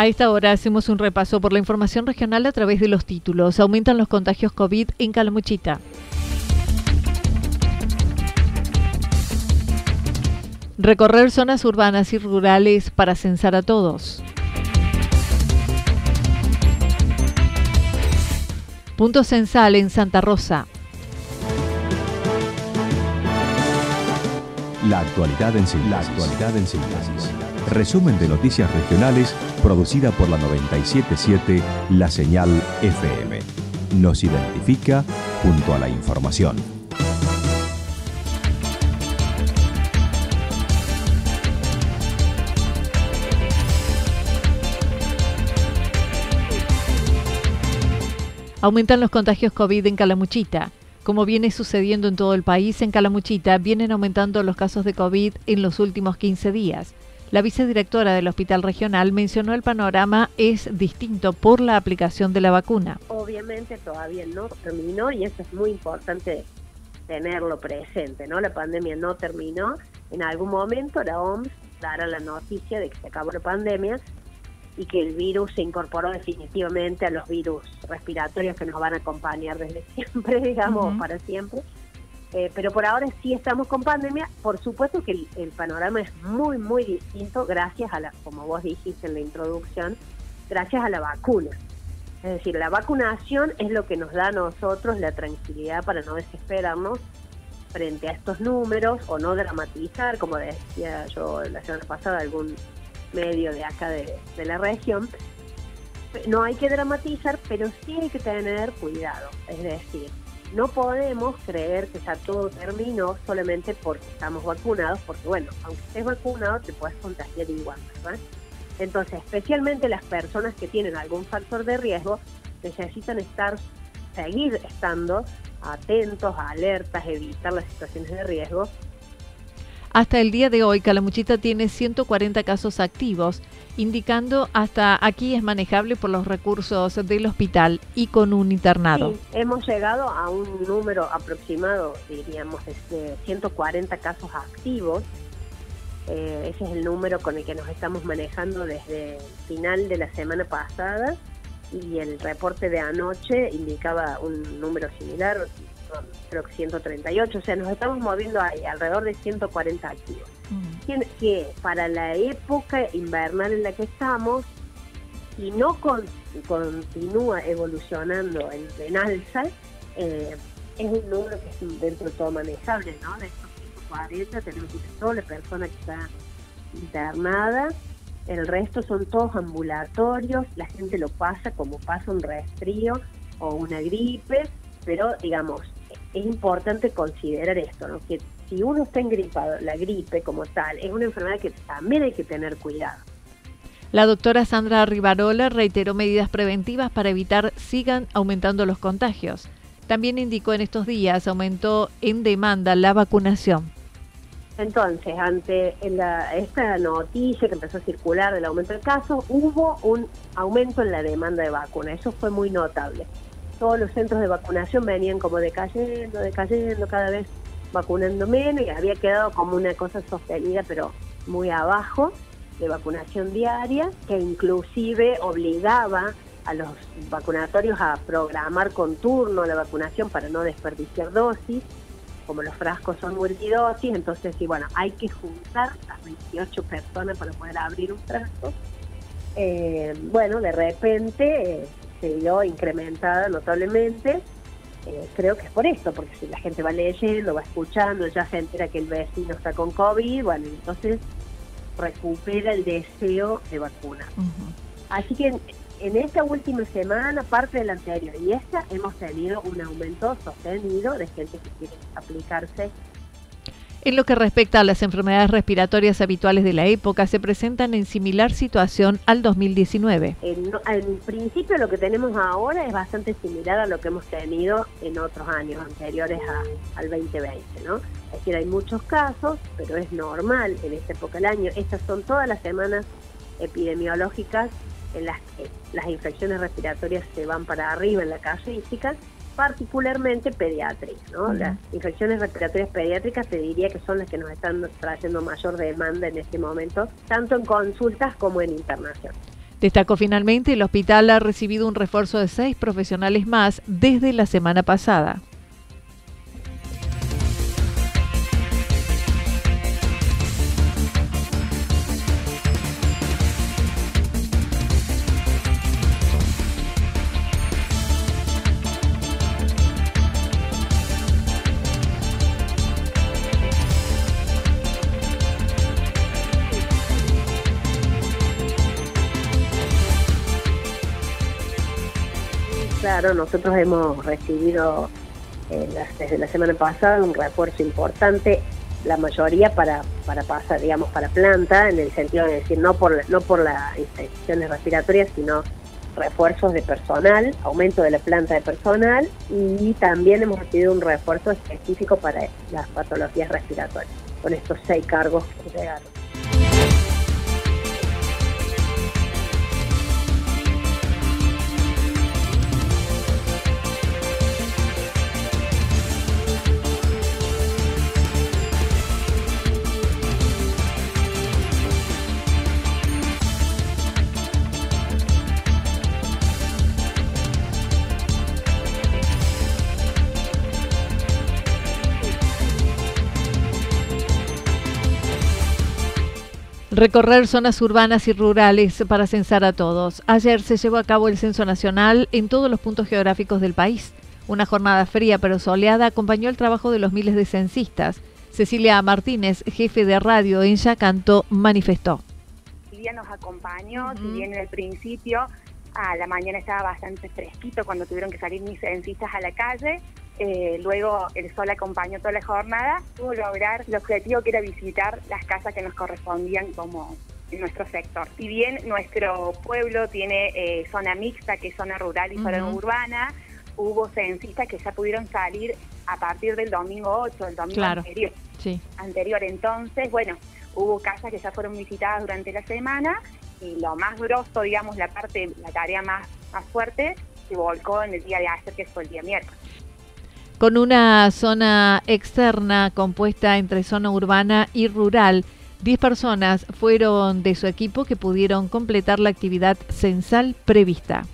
A esta hora hacemos un repaso por la información regional a través de los títulos. Aumentan los contagios COVID en Calamuchita. Recorrer zonas urbanas y rurales para censar a todos. Punto censal en Santa Rosa. La actualidad en síntesis. La actualidad en síntesis. Resumen de noticias regionales producida por la 977 La Señal FM. Nos identifica junto a la información. Aumentan los contagios COVID en Calamuchita. Como viene sucediendo en todo el país, en Calamuchita vienen aumentando los casos de COVID en los últimos 15 días. La vicedirectora del Hospital Regional mencionó el panorama es distinto por la aplicación de la vacuna. Obviamente todavía no terminó y eso es muy importante tenerlo presente, ¿no? La pandemia no terminó. En algún momento la OMS dará la noticia de que se acabó la pandemia y que el virus se incorporó definitivamente a los virus respiratorios que nos van a acompañar desde siempre, digamos, para siempre. Eh, pero por ahora sí estamos con pandemia. Por supuesto que el, panorama es muy, muy distinto gracias a la, como vos dijiste en la introducción, gracias a la vacuna. Es decir, la vacunación es lo que nos da a nosotros la tranquilidad para no desesperarnos frente a estos números o no dramatizar, como decía yo la semana pasada, algún medio de acá de, de la región. No hay que dramatizar, pero sí hay que tener cuidado. Es decir, no podemos creer que ya todo terminó solamente porque estamos vacunados, porque bueno, aunque estés vacunado te puedes contagiar igual, ¿verdad? Entonces, especialmente las personas que tienen algún factor de riesgo necesitan estar, seguir estando atentos, alertas, evitar las situaciones de riesgo hasta el día de hoy, Calamuchita tiene 140 casos activos, indicando hasta aquí es manejable por los recursos del hospital y con un internado. Hemos llegado a un número aproximado, diríamos, de 140 casos activos. Eh, ese es el número con el que nos estamos manejando desde final de la semana pasada y el reporte de anoche indicaba un número similar, creo que 138, o sea, nos estamos moviendo ahí, alrededor de 140 activos. Que para la época invernal en la que estamos, y no continúa evolucionando en, alza, eh, es un número que es dentro de todo manejable, ¿no? De estos 140 tenemos una sola persona que está internada, el resto son todos ambulatorios, la gente lo pasa como pasa un resfrío o una gripe, pero digamos, es importante considerar esto, ¿no? que si uno está engripado, la gripe como tal, es una enfermedad que también hay que tener cuidado. La doctora Sandra Rivarola reiteró medidas preventivas para evitar sigan aumentando los contagios. También indicó en estos días aumentó en demanda la vacunación. Entonces, ante esta noticia que empezó a circular del aumento del caso, hubo un aumento en la demanda de vacuna. Eso fue muy notable todos los centros de vacunación venían como decayendo, decayendo, cada vez vacunando menos y había quedado como una cosa sostenida, pero muy abajo de vacunación diaria, que inclusive obligaba a los vacunatorios a programar con turno la vacunación para no desperdiciar dosis, como los frascos son multidosis, entonces sí, bueno, hay que juntar a 28 personas para poder abrir un frasco. Eh, bueno, de repente eh, se vio incrementada notablemente. Eh, creo que es por esto, porque si la gente va leyendo, va escuchando, ya se entera que el vecino está con COVID, bueno, entonces recupera el deseo de vacuna. Así que en, esta última semana, parte de la anterior y esta, hemos tenido un aumento sostenido de gente que quiere aplicarse en lo que respecta a las enfermedades respiratorias habituales de la época, se presentan en similar situación al 2019. En, en, principio lo que tenemos ahora es bastante similar a lo que hemos tenido en otros años anteriores al 2020, ¿no? Es decir, hay muchos casos, pero es normal en esta época del año. Estas son todas las semanas epidemiológicas en las que las infecciones respiratorias se van para arriba en la casuística particularmente pediátricas. ¿no? Las infecciones respiratorias pediátricas te diría que son las que nos están trayendo mayor demanda en este momento, tanto en consultas como en internación. Destacó finalmente, el hospital ha recibido un refuerzo de seis profesionales más desde la semana pasada. Claro, nosotros hemos recibido eh, desde la semana pasada un refuerzo importante, la mayoría para, para pasar, digamos, para planta, en el sentido de decir, no por, no por las infecciones respiratorias, sino refuerzos de personal, aumento de la planta de personal y también hemos recibido un refuerzo específico para las patologías respiratorias, con estos seis cargos que llegaron. Recorrer zonas urbanas y rurales para censar a todos. Ayer se llevó a cabo el censo nacional en todos los puntos geográficos del país. Una jornada fría pero soleada acompañó el trabajo de los miles de censistas. Cecilia Martínez, jefe de radio en Yacanto, manifestó. día nos acompañó, si bien en el principio a la mañana estaba bastante fresquito cuando tuvieron que salir mis censistas a la calle, eh, luego el sol acompañó toda la jornada, pudo lograr el objetivo que era visitar las casas que nos correspondían como en nuestro sector. Si bien nuestro pueblo tiene eh, zona mixta, que es zona rural y zona urbana, hubo censistas que ya pudieron salir a partir del domingo 8, el domingo anterior. Sí. Anterior, entonces, bueno, hubo casas que ya fueron visitadas durante la semana y lo más grosso, digamos, la parte, la tarea más, más fuerte, se volcó en el día de ayer, que fue el día miércoles con una zona externa compuesta entre zona urbana y rural. Diez personas fueron de su equipo que pudieron completar la actividad censal prevista.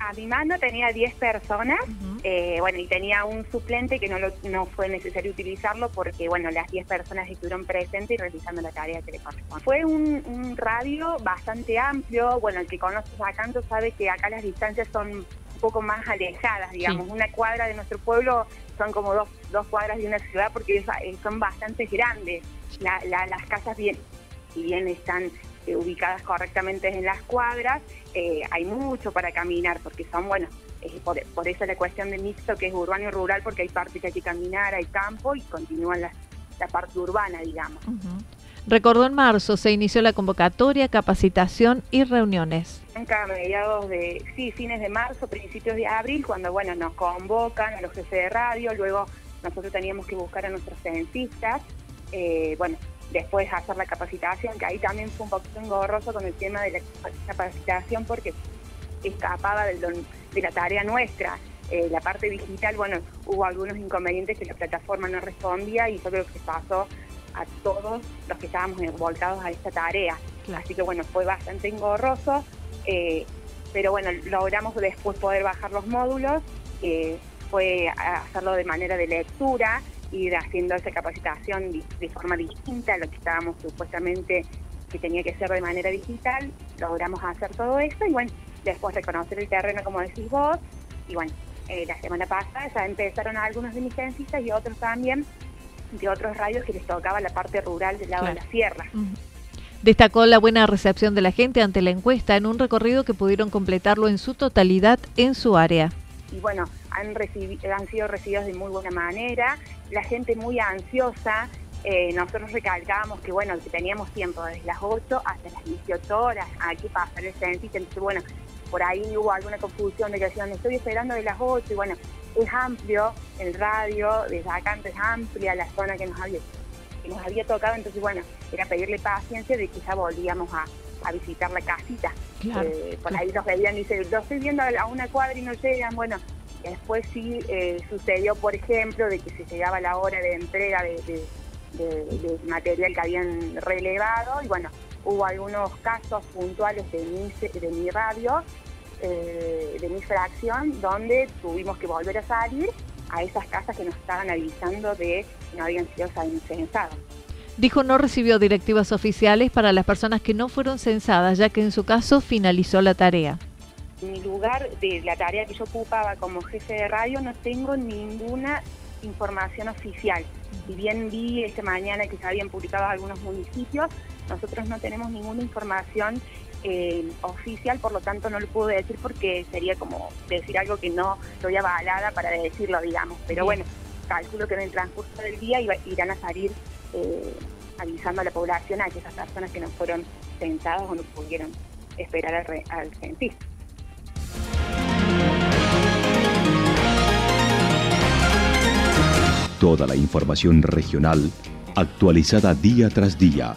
A mi mano tenía 10 personas, eh, bueno, y tenía un suplente que no, no fue necesario utilizarlo porque, bueno, las 10 personas estuvieron presentes y realizando la tarea que le corresponde. Fue un, radio bastante amplio, bueno, el que conoce a Canto sabe que acá las distancias son un poco más alejadas, digamos, una cuadra de nuestro pueblo son como dos, dos cuadras de una ciudad porque eh, son bastante grandes. las casas bien, si bien están eh, ubicadas correctamente en las cuadras, eh, hay mucho para caminar porque son, bueno, por, eso la cuestión de mixto que es urbano y rural porque hay parte que hay que caminar, hay campo y continúan la, la parte urbana, digamos. Recordó en marzo se inició la convocatoria, capacitación y reuniones. A mediados de, sí, fines de marzo, principios de abril, cuando bueno nos convocan a los jefes de radio, luego nosotros teníamos que buscar a nuestros censistas, eh, bueno, después hacer la capacitación, que ahí también fue un poquito engorroso con el tema de la capacitación porque escapaba de, de la tarea nuestra. eh, la parte digital, bueno, hubo algunos inconvenientes que la plataforma no respondía y eso creo que pasó a todos los que estábamos volcados a esta tarea. Así que bueno, fue bastante engorroso, eh, pero bueno, logramos después poder bajar los módulos, fue hacerlo de manera de lectura, ir haciendo esa capacitación de, forma distinta a lo que estábamos supuestamente que tenía que ser de manera digital, logramos hacer todo eso y bueno, después reconocer el terreno como decís vos, y bueno, eh, la semana pasada ya empezaron algunos de mis y otros también de otros radios que les tocaba la parte rural del lado de la sierra. Destacó la buena recepción de la gente ante la encuesta en un recorrido que pudieron completarlo en su totalidad en su área. Y bueno, han, han sido recibidos de muy buena manera, la gente muy ansiosa, eh, nosotros recalcábamos que bueno, que teníamos tiempo desde las 8 hasta las 18 horas, aquí pasar el censo, entonces bueno, por ahí hubo alguna confusión de que decían, estoy esperando de las 8 y bueno, es amplio el radio, desde acá es amplia la zona que nos había, que nos había tocado, entonces bueno, era pedirle paciencia de que ya volvíamos a, visitar la casita. Eh, por ahí nos veían y dicen, lo estoy viendo a una cuadra y no llegan, bueno, después sí eh, sucedió, por ejemplo, de que se llegaba la hora de entrega de, material que habían relevado y bueno, hubo algunos casos puntuales de mi, de mi radio eh, de mi fracción donde tuvimos que volver a salir a esas casas que nos estaban avisando de que no habían sido censados. Dijo no recibió directivas oficiales para las personas que no fueron censadas, ya que en su caso finalizó la tarea. En mi lugar de la tarea que yo ocupaba como jefe de radio no tengo ninguna información oficial. Si bien vi esta mañana que se habían publicado algunos municipios, nosotros no tenemos ninguna información eh, oficial, por lo tanto no lo puedo decir porque sería como decir algo que no estoy avalada para decirlo, digamos. Pero bueno, calculo que en el transcurso del día irán a salir eh, avisando a la población, a esas personas que no fueron censadas o no pudieron esperar al, al Toda la información regional actualizada día tras día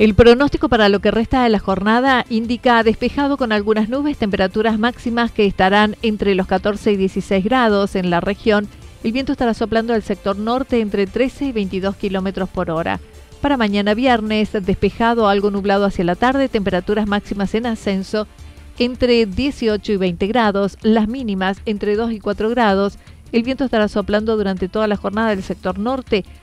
El pronóstico para lo que resta de la jornada indica despejado con algunas nubes, temperaturas máximas que estarán entre los 14 y 16 grados en la región. El viento estará soplando al sector norte entre 13 y 22 kilómetros por hora. Para mañana viernes, despejado algo nublado hacia la tarde, temperaturas máximas en ascenso entre 18 y 20 grados, las mínimas entre 2 y 4 grados el viento estará soplando durante toda la jornada del sector norte